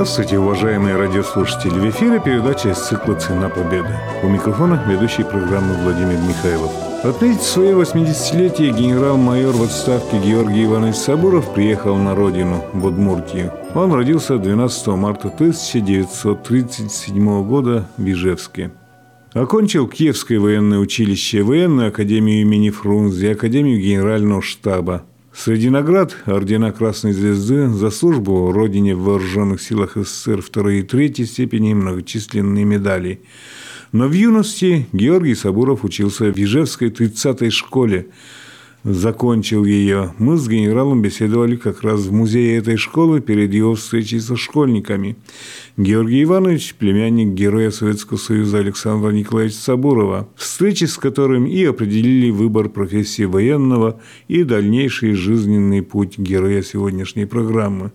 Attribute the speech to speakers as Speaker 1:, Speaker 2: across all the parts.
Speaker 1: Здравствуйте, уважаемые радиослушатели! В эфире передача из цикла «Цена победы». У микрофона ведущий программы Владимир Михайлов. Отметить свое 80-летие генерал-майор в отставке Георгий Иванович Сабуров приехал на родину, в Удмуртию. Он родился 12 марта 1937 года в Ижевске. Окончил Киевское военное училище, военную академию имени Фрунзе, академию генерального штаба – Среди наград – ордена Красной Звезды за службу Родине в Вооруженных силах СССР второй и третьей степени многочисленные медали. Но в юности Георгий Сабуров учился в Ижевской 30-й школе – закончил ее. Мы с генералом беседовали как раз в музее этой школы перед его встречей со школьниками. Георгий Иванович – племянник героя Советского Союза Александра Николаевича Сабурова, встречи с которым и определили выбор профессии военного и дальнейший жизненный путь героя сегодняшней программы.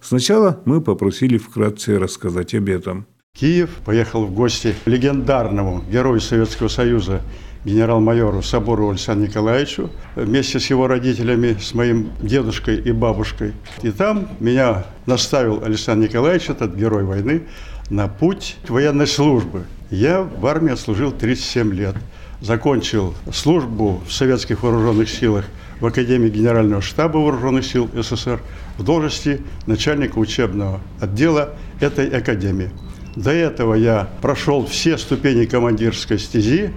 Speaker 1: Сначала мы попросили вкратце рассказать об этом.
Speaker 2: Киев поехал в гости легендарному герою Советского Союза генерал-майору Собору Александру Николаевичу вместе с его родителями, с моим дедушкой и бабушкой. И там меня наставил Александр Николаевич, этот герой войны, на путь военной службы. Я в армии служил 37 лет. Закончил службу в советских вооруженных силах в Академии Генерального штаба Вооруженных сил СССР в должности начальника учебного отдела этой академии. До этого я прошел все ступени командирской стези,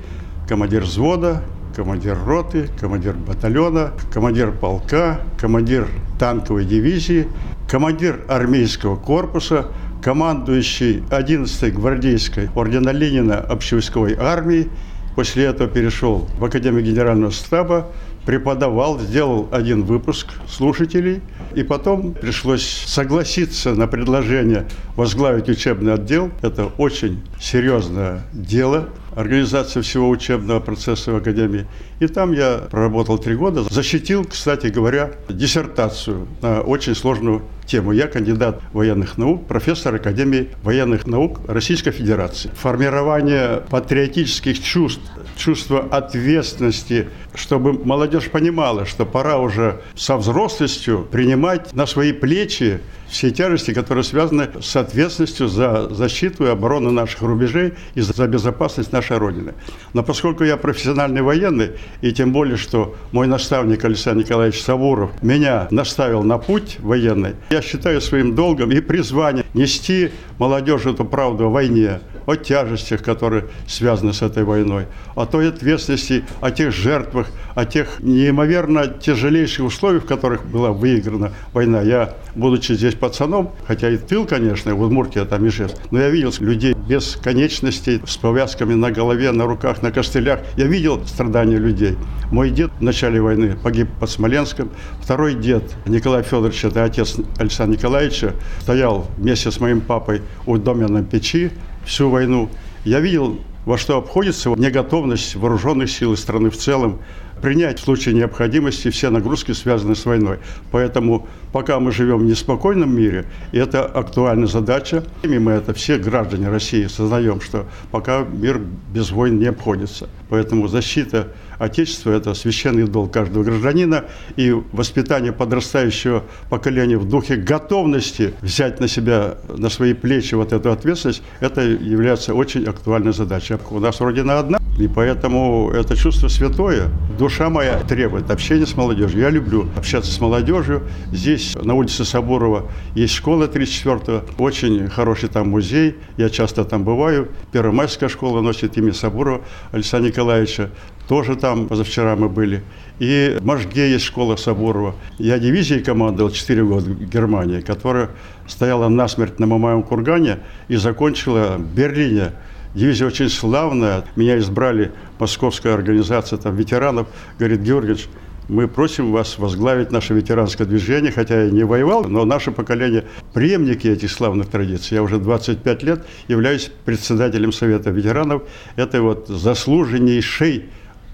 Speaker 2: командир взвода, командир роты, командир батальона, командир полка, командир танковой дивизии, командир армейского корпуса, командующий 11-й гвардейской ордена Ленина общевойсковой армии. После этого перешел в Академию Генерального штаба, преподавал, сделал один выпуск слушателей, и потом пришлось согласиться на предложение возглавить учебный отдел. Это очень серьезное дело, организация всего учебного процесса в Академии. И там я проработал три года. Защитил, кстати говоря, диссертацию на очень сложную тему. Я кандидат военных наук, профессор Академии военных наук Российской Федерации. Формирование патриотических чувств, чувство ответственности, чтобы молодежь понимала, что пора уже со взрослостью принимать на свои плечи все тяжести, которые связаны с ответственностью за защиту и оборону наших рубежей и за безопасность нашей Родины. Но поскольку я профессиональный военный, и тем более, что мой наставник Александр Николаевич Савуров меня наставил на путь военный, я считаю своим долгом и призванием нести молодежи эту правду о войне, о тяжестях, которые связаны с этой войной, о той ответственности, о тех жертвах, о тех неимоверно тяжелейших условиях, в которых была выиграна война. Я, будучи здесь пацаном, хотя и тыл, конечно, в Удмуртии, там Ижевск, но я видел людей без конечностей, с повязками на голове, на руках, на костылях. Я видел страдания людей. Мой дед в начале войны погиб под Смоленском. Второй дед, Николай Федорович, это отец Александра Николаевича, стоял вместе с моим папой у доменной печи, всю войну. Я видел, во что обходится неготовность вооруженных сил страны в целом принять в случае необходимости все нагрузки, связанные с войной. Поэтому пока мы живем в неспокойном мире, и это актуальная задача, и мы это все граждане России сознаем, что пока мир без войн не обходится. Поэтому защита Отечества – это священный долг каждого гражданина, и воспитание подрастающего поколения в духе готовности взять на себя, на свои плечи вот эту ответственность, это является очень актуальной задачей. У нас Родина одна, и поэтому это чувство святое. Душа моя требует общения с молодежью. Я люблю общаться с молодежью. Здесь, на улице Соборова, есть школа 34-го, очень хороший там музей. Я часто там бываю. Первомайская школа носит имя Соборова Александра Николаевича. Тоже там позавчера мы были. И в Можге есть школа Соборова. Я дивизией командовал 4 года в Германии, которая стояла насмерть на Мамаевом кургане и закончила в Берлине Дивизия очень славная. Меня избрали московская организация там, ветеранов. Говорит, Георгиевич, мы просим вас возглавить наше ветеранское движение, хотя я не воевал, но наше поколение преемники этих славных традиций. Я уже 25 лет являюсь председателем Совета ветеранов. Это вот заслуженнейший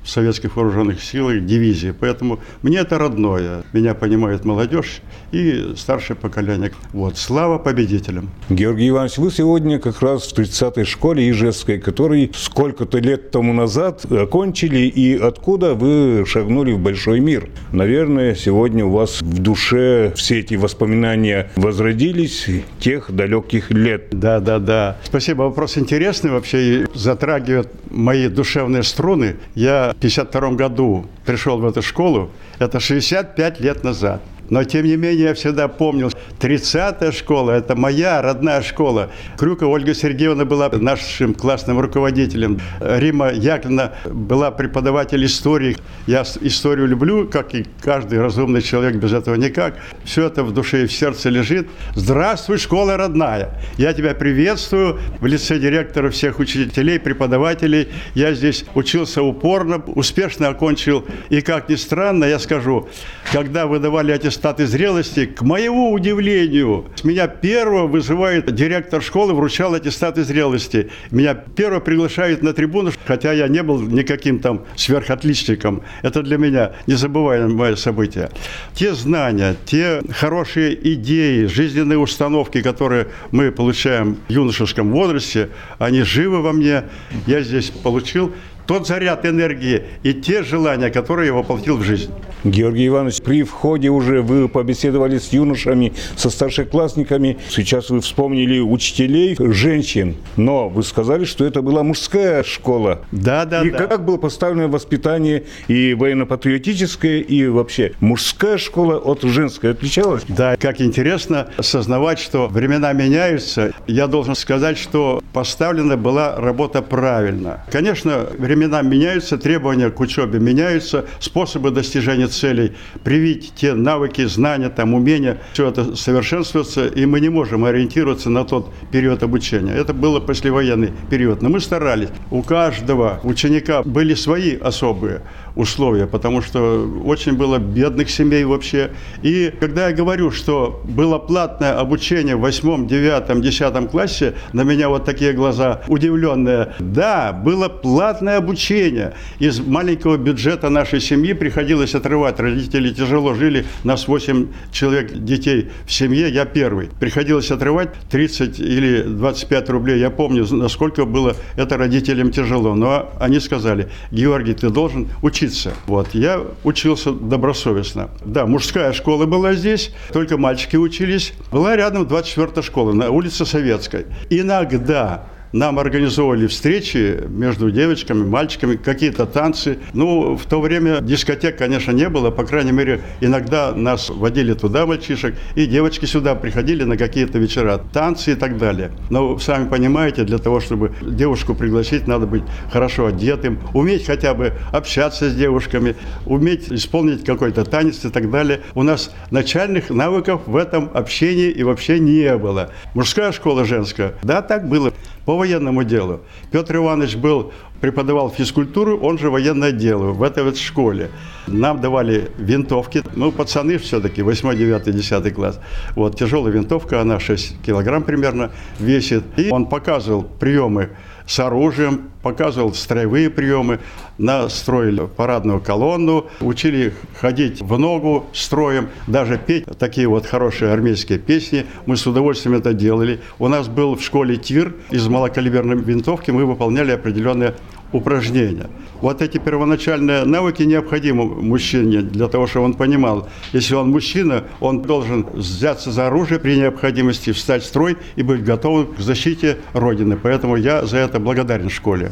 Speaker 2: в советских вооруженных силах дивизии. Поэтому мне это родное. Меня понимает молодежь и старшее поколение. Вот, слава победителям.
Speaker 1: Георгий Иванович, вы сегодня как раз в 30-й школе Ижевской, который сколько-то лет тому назад окончили, и откуда вы шагнули в большой мир. Наверное, сегодня у вас в душе все эти воспоминания возродились тех далеких лет.
Speaker 2: Да, да, да. Спасибо. Вопрос интересный вообще и затрагивает мои душевные струны. Я в 52 году пришел в эту школу. Это 65 лет назад. Но, тем не менее, я всегда помнил, 30-я школа – это моя родная школа. Крюкова Ольга Сергеевна была нашим классным руководителем. Рима Яковлевна была преподаватель истории. Я историю люблю, как и каждый разумный человек, без этого никак. Все это в душе и в сердце лежит. Здравствуй, школа родная! Я тебя приветствую в лице директора всех учителей, преподавателей. Я здесь учился упорно, успешно окончил. И, как ни странно, я скажу, когда выдавали аттестат статы зрелости, к моему удивлению, меня первого вызывает директор школы, вручал эти статы зрелости. Меня первого приглашают на трибуну, хотя я не был никаким там сверхотличником. Это для меня незабываемое событие. Те знания, те хорошие идеи, жизненные установки, которые мы получаем в юношеском возрасте, они живы во мне. Я здесь получил тот заряд энергии и те желания, которые я воплотил в жизнь.
Speaker 1: Георгий Иванович, при входе уже вы побеседовали с юношами, со старшеклассниками. Сейчас вы вспомнили учителей, женщин. Но вы сказали, что это была мужская школа.
Speaker 2: Да, да,
Speaker 1: и
Speaker 2: да.
Speaker 1: как было поставлено воспитание и военно-патриотическое, и вообще мужская школа от женской отличалась?
Speaker 2: Да, как интересно осознавать, что времена меняются. Я должен сказать, что поставлена была работа правильно. Конечно, времена меняются, требования к учебе меняются, способы достижения целей, привить те навыки, знания, там, умения, все это совершенствуется, и мы не можем ориентироваться на тот период обучения. Это было послевоенный период. Но мы старались. У каждого ученика были свои особые условия, потому что очень было бедных семей вообще. И когда я говорю, что было платное обучение в восьмом, девятом, десятом классе, на меня вот такие глаза удивленные. Да, было платное обучение. Из маленького бюджета нашей семьи приходилось отрывать. Родители тяжело жили, нас 8 человек детей в семье, я первый. Приходилось отрывать 30 или 25 рублей. Я помню, насколько было это родителям тяжело. Но они сказали, Георгий, ты должен учиться учиться. Вот, я учился добросовестно. Да, мужская школа была здесь, только мальчики учились. Была рядом 24-я школа на улице Советской. Иногда нам организовывали встречи между девочками, мальчиками, какие-то танцы. Ну, в то время дискотек, конечно, не было. По крайней мере, иногда нас водили туда, мальчишек, и девочки сюда приходили на какие-то вечера, танцы и так далее. Но, сами понимаете, для того, чтобы девушку пригласить, надо быть хорошо одетым, уметь хотя бы общаться с девушками, уметь исполнить какой-то танец и так далее. У нас начальных навыков в этом общении и вообще не было. Мужская школа женская, да, так было по военному делу. Петр Иванович был, преподавал физкультуру, он же военное дело в этой вот школе. Нам давали винтовки, ну, пацаны все-таки, 8, 9, 10 класс. Вот, тяжелая винтовка, она 6 килограмм примерно весит. И он показывал приемы с оружием, показывал строевые приемы, настроили парадную колонну, учили ходить в ногу строем, даже петь такие вот хорошие армейские песни. Мы с удовольствием это делали. У нас был в школе тир из малокалиберной винтовки, мы выполняли определенные упражнения. Вот эти первоначальные навыки необходимы мужчине для того, чтобы он понимал, если он мужчина, он должен взяться за оружие при необходимости, встать в строй и быть готовым к защите Родины. Поэтому я за это благодарен школе.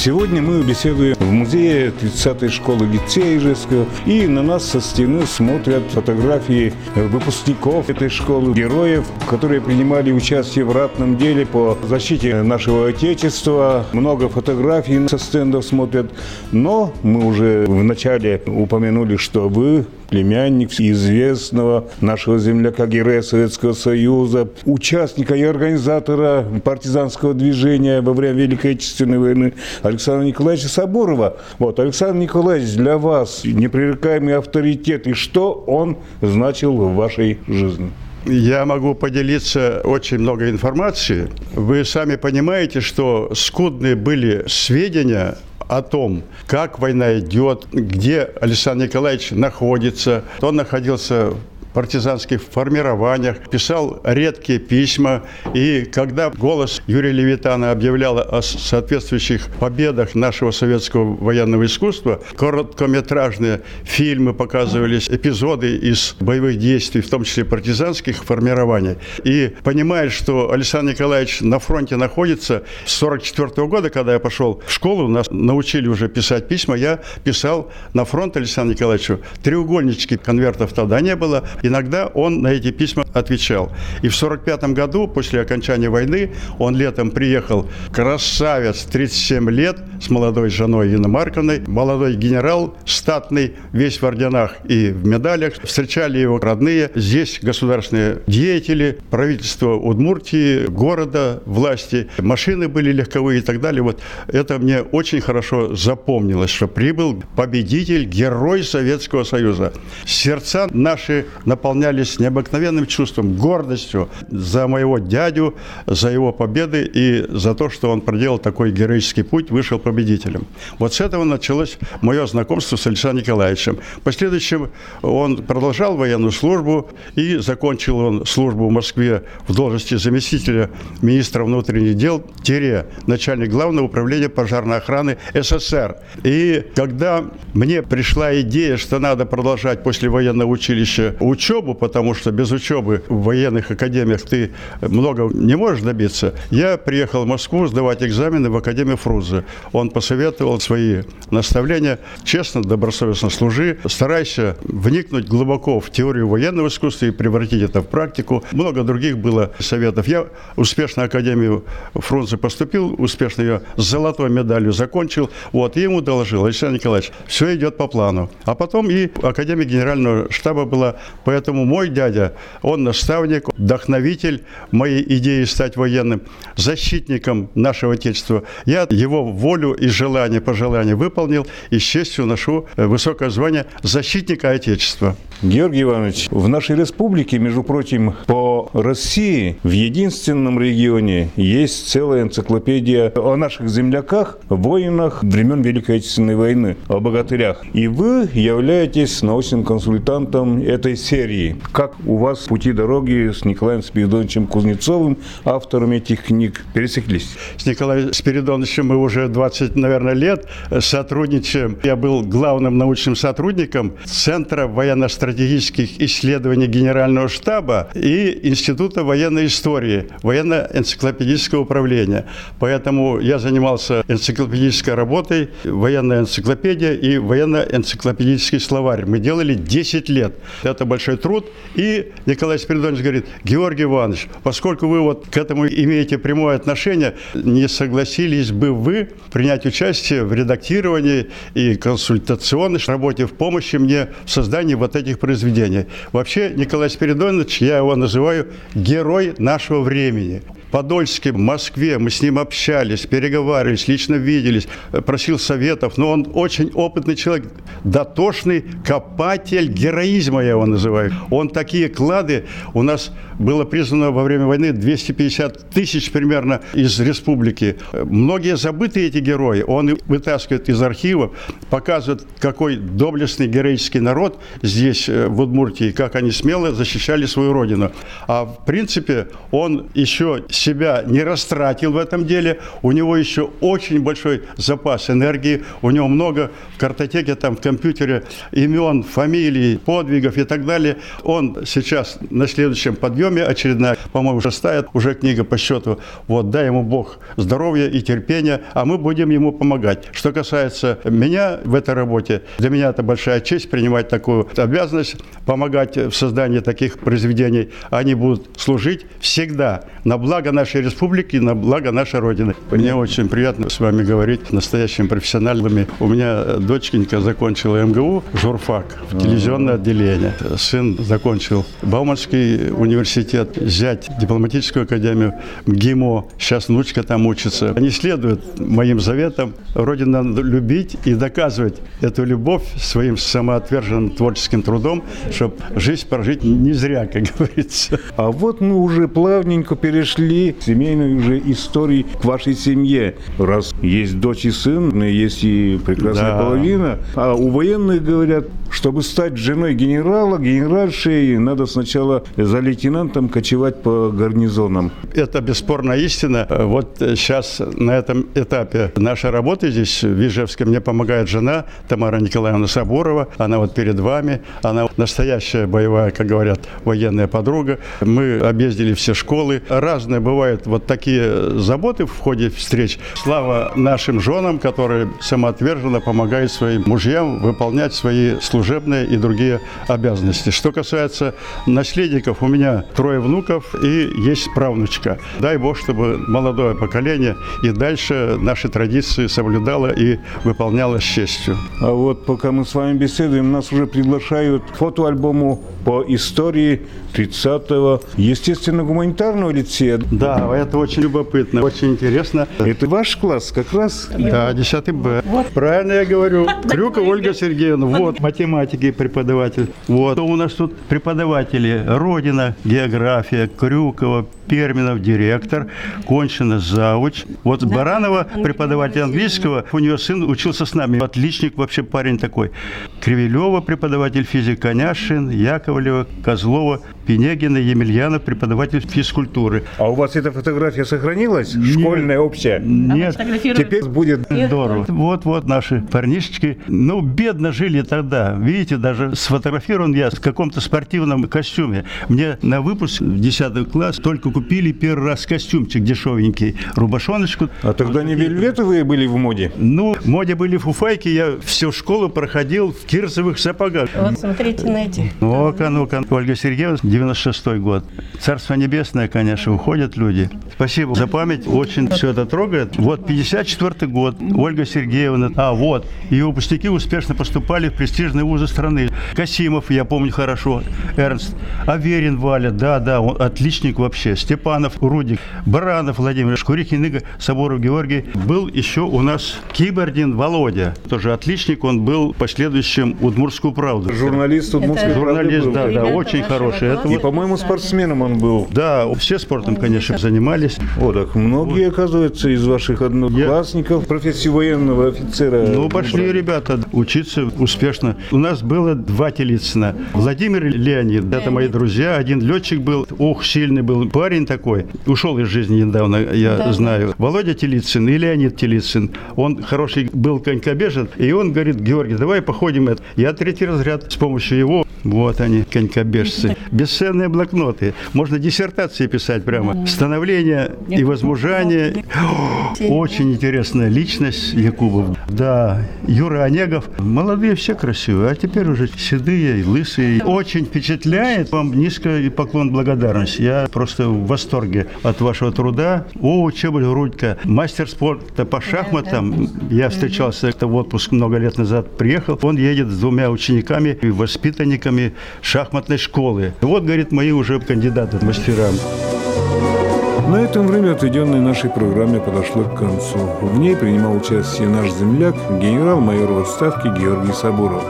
Speaker 1: Сегодня мы беседуем в музее 30-й школы лицея Ижевского, и на нас со стены смотрят фотографии выпускников этой школы, героев, которые принимали участие в ратном деле по защите нашего Отечества. Много фотографий со стендов смотрят, но мы уже вначале упомянули, что вы племянник известного нашего земляка героя Советского Союза, участника и организатора партизанского движения во время Великой Отечественной войны Александра Николаевича Соборова. Вот, Александр Николаевич для вас непререкаемый авторитет, и что он значил в вашей жизни?
Speaker 2: Я могу поделиться очень много информации. Вы сами понимаете, что скудные были сведения о том, как война идет, где Александр Николаевич находится. Он находился партизанских формированиях, писал редкие письма. И когда голос Юрия Левитана объявлял о соответствующих победах нашего советского военного искусства, короткометражные фильмы показывались, эпизоды из боевых действий, в том числе партизанских формирований. И понимая, что Александр Николаевич на фронте находится, с 1944 года, когда я пошел в школу, нас научили уже писать письма, я писал на фронт Александру Николаевичу. Треугольнички конвертов тогда не было. Иногда он на эти письма отвечал. И в 1945 году, после окончания войны, он летом приехал, красавец, 37 лет, с молодой женой Инной Марковной, молодой генерал, статный, весь в орденах и в медалях. Встречали его родные. Здесь государственные деятели, правительство Удмуртии, города, власти, машины были легковые и так далее. Вот это мне очень хорошо запомнилось, что прибыл победитель, герой Советского Союза. Сердца наши наполнялись необыкновенным чувством, гордостью за моего дядю, за его победы и за то, что он проделал такой героический путь, вышел победителем. Вот с этого началось мое знакомство с Александром Николаевичем. В последующем он продолжал военную службу и закончил он службу в Москве в должности заместителя министра внутренних дел, тире, начальник главного управления пожарной охраны СССР. И когда мне пришла идея, что надо продолжать после военного училища учебу, потому что без учебы в военных академиях ты много не можешь добиться, я приехал в Москву сдавать экзамены в Академию Фрунзе. Он посоветовал свои наставления. Честно, добросовестно служи, старайся вникнуть глубоко в теорию военного искусства и превратить это в практику. Много других было советов. Я успешно Академию Фрунзе поступил, успешно ее с золотой медалью закончил. Вот, и ему доложил, Александр Николаевич, все идет по плану. А потом и Академия Генерального штаба была Поэтому мой дядя, он наставник, вдохновитель моей идеи стать военным, защитником нашего Отечества. Я его волю и желание, пожелание выполнил и с честью ношу э, высокое звание защитника Отечества.
Speaker 1: Георгий Иванович, в нашей республике, между прочим, по России в единственном регионе есть целая энциклопедия о наших земляках, воинах времен Великой Отечественной войны, о богатырях. И вы являетесь научным консультантом этой серии. Как у вас пути дороги с Николаем Спиридоновичем Кузнецовым, автором этих книг, пересеклись?
Speaker 2: С Николаем Спиридоновичем мы уже 20, наверное, лет сотрудничаем. Я был главным научным сотрудником Центра военно-стратегического стратегических исследований Генерального штаба и Института военной истории, военно-энциклопедического управления. Поэтому я занимался энциклопедической работой, военная энциклопедия и военно-энциклопедический словарь. Мы делали 10 лет. Это большой труд. И Николай Спиридонович говорит, Георгий Иванович, поскольку вы вот к этому имеете прямое отношение, не согласились бы вы принять участие в редактировании и консультационной работе в помощи мне в создании вот этих своих произведений. Вообще Николай Спиридонович, я его называю герой нашего времени. Подольске, в Москве, мы с ним общались, переговаривались, лично виделись, просил советов, но он очень опытный человек, дотошный копатель героизма, я его называю. Он такие клады, у нас было признано во время войны 250 тысяч примерно из республики. Многие забыты эти герои, он вытаскивает из архивов, показывает, какой доблестный героический народ здесь, э, в Удмуртии, как они смело защищали свою родину. А в принципе он еще себя не растратил в этом деле. У него еще очень большой запас энергии. У него много в картотеке, там в компьютере имен, фамилий, подвигов и так далее. Он сейчас на следующем подъеме, очередная, по-моему, шестая уже книга по счету. Вот, дай ему Бог здоровья и терпения, а мы будем ему помогать. Что касается меня в этой работе, для меня это большая честь принимать такую обязанность, помогать в создании таких произведений. Они будут служить всегда на благо благо нашей республики на благо нашей Родины. Мне очень приятно с вами говорить настоящими профессионалами. У меня доченька закончила МГУ, журфак, в телевизионное отделение. Сын закончил Бауманский университет, зять дипломатическую академию, ГИМО. Сейчас внучка там учится. Они следуют моим заветам. Родину надо любить и доказывать эту любовь своим самоотверженным творческим трудом, чтобы жизнь прожить не зря, как говорится.
Speaker 1: А вот мы уже плавненько перешли к семейной уже истории к вашей семье. Раз есть дочь и сын, есть и прекрасная
Speaker 2: Да.
Speaker 1: половина. А у военных говорят, чтобы стать женой генерала, генеральшей, надо сначала за лейтенантом кочевать по гарнизонам.
Speaker 2: Это бесспорная истина. Вот сейчас на этом этапе нашей работы здесь, в Ижевске, мне помогает жена Тамара Николаевна Сабурова. Она вот перед вами. Она настоящая боевая, как говорят, военная подруга. Мы объездили все школы. Разные бывают вот такие заботы в ходе встреч. Слава нашим женам, которые самоотверженно помогают своим мужьям выполнять свои служебные и другие обязанности. Что касается наследников, у меня трое внуков и есть правнучка. Дай Бог, чтобы молодое поколение и дальше наши традиции соблюдало и выполняло с честью.
Speaker 1: А вот пока мы с вами беседуем, нас уже приглашают к фотоальбому по истории 30-го естественно-гуманитарного лицея.
Speaker 2: Да, это очень любопытно, очень интересно.
Speaker 1: Это ваш класс как раз?
Speaker 2: Да, 10 Б. Правильно я говорю. Крюкова Ольга Сергеевна. Вот, математики преподаватель. Вот. У нас тут преподаватели. Родина, география, Крюкова, Перминов, директор, Кончина, завуч. Вот Баранова, преподаватель английского, у нее сын учился с нами. Отличник вообще парень такой. Кривилева, преподаватель физик, Коняшин, Яковлева, Козлова, Пенегина, Емельянов, преподаватель физкультуры.
Speaker 1: А у вас эта фотография сохранилась? Школьная, общая?
Speaker 2: Нет,
Speaker 1: Теперь будет
Speaker 2: Здорово. Вот-вот наши парнишечки. Ну, бедно жили тогда. Видите, даже сфотографирован я в каком-то спортивном костюме. Мне на выпуск в 10 класс только купили первый раз костюмчик дешевенький, рубашоночку.
Speaker 1: А тогда не вельветовые были в моде?
Speaker 2: Ну, в моде были фуфайки, я всю школу проходил в кирзовых сапогах.
Speaker 3: Вот смотрите на эти.
Speaker 2: Ну-ка, ну-ка. Ольга Сергеевна, 96 год. Царство небесное, конечно, уходят люди. Спасибо за память. Очень все это трогает. Вот 54 год. Ольга Сергеевна. А, вот. Ее выпускники успешно поступали в престижные вузы страны. Касимов, я помню хорошо. Эрнст. Аверин Валя. Да, да, он отличник вообще. Степанов, Рудик. Баранов Владимир. Шкурихин Игорь. Соборов Георгий. Был еще у нас Кибордин Володя. Тоже отличник. Он был последующим Удмуртскую правду.
Speaker 1: Журналист Удмуртской
Speaker 3: Это-
Speaker 1: правды
Speaker 2: Журналист,
Speaker 1: был.
Speaker 2: да, да,
Speaker 3: Ребята
Speaker 2: очень хороший. Это.
Speaker 1: И,
Speaker 2: вот-
Speaker 1: по-моему, спортсменом он был.
Speaker 2: да, все спортом, конечно, занимались.
Speaker 1: О, так многие, оказывается, из ваших одноклассников профессию военного офицера.
Speaker 2: Ну, пошли
Speaker 1: брали.
Speaker 2: ребята учиться успешно. У нас было два Телицына. Владимир и Леонид, это мои друзья. Один летчик был, ох, сильный был парень такой. Ушел из жизни недавно, я
Speaker 3: Да.
Speaker 2: знаю. Володя Телицын и Леонид Телицын. Он хороший был конькобежец. И он говорит, Георгий, давай походим. это». Я третий разряд с помощью его. Вот они, конькобежцы. Бесценные блокноты. Можно диссертации писать прямо. Становление и возмужание. Очень интересная личность Якубов. Да, Юра Онегов. Молодые все красивые, а теперь уже седые лысые. Очень впечатляет. Вам низкий поклон благодарности. Я просто в восторге от вашего труда. О, Чеболь Рудька, мастер спорта по шахматам. Я встречался это в отпуск много лет назад. Приехал. Он едет с двумя учениками и воспитанниками шахматной школы. Вот, говорит, мои уже кандидаты мастера.
Speaker 1: На этом время, отведенное нашей программе, подошло к концу. В ней принимал участие наш земляк, генерал-майор в отставке Георгий Сабуров.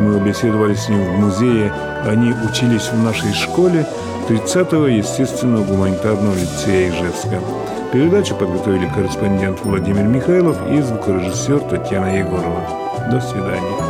Speaker 1: Мы беседовали с ним в музее. Они учились в нашей школе 30-го естественного гуманитарного лицея Ижевска. Передачу подготовили корреспондент Владимир Михайлов и звукорежиссер Татьяна Егорова. До свидания.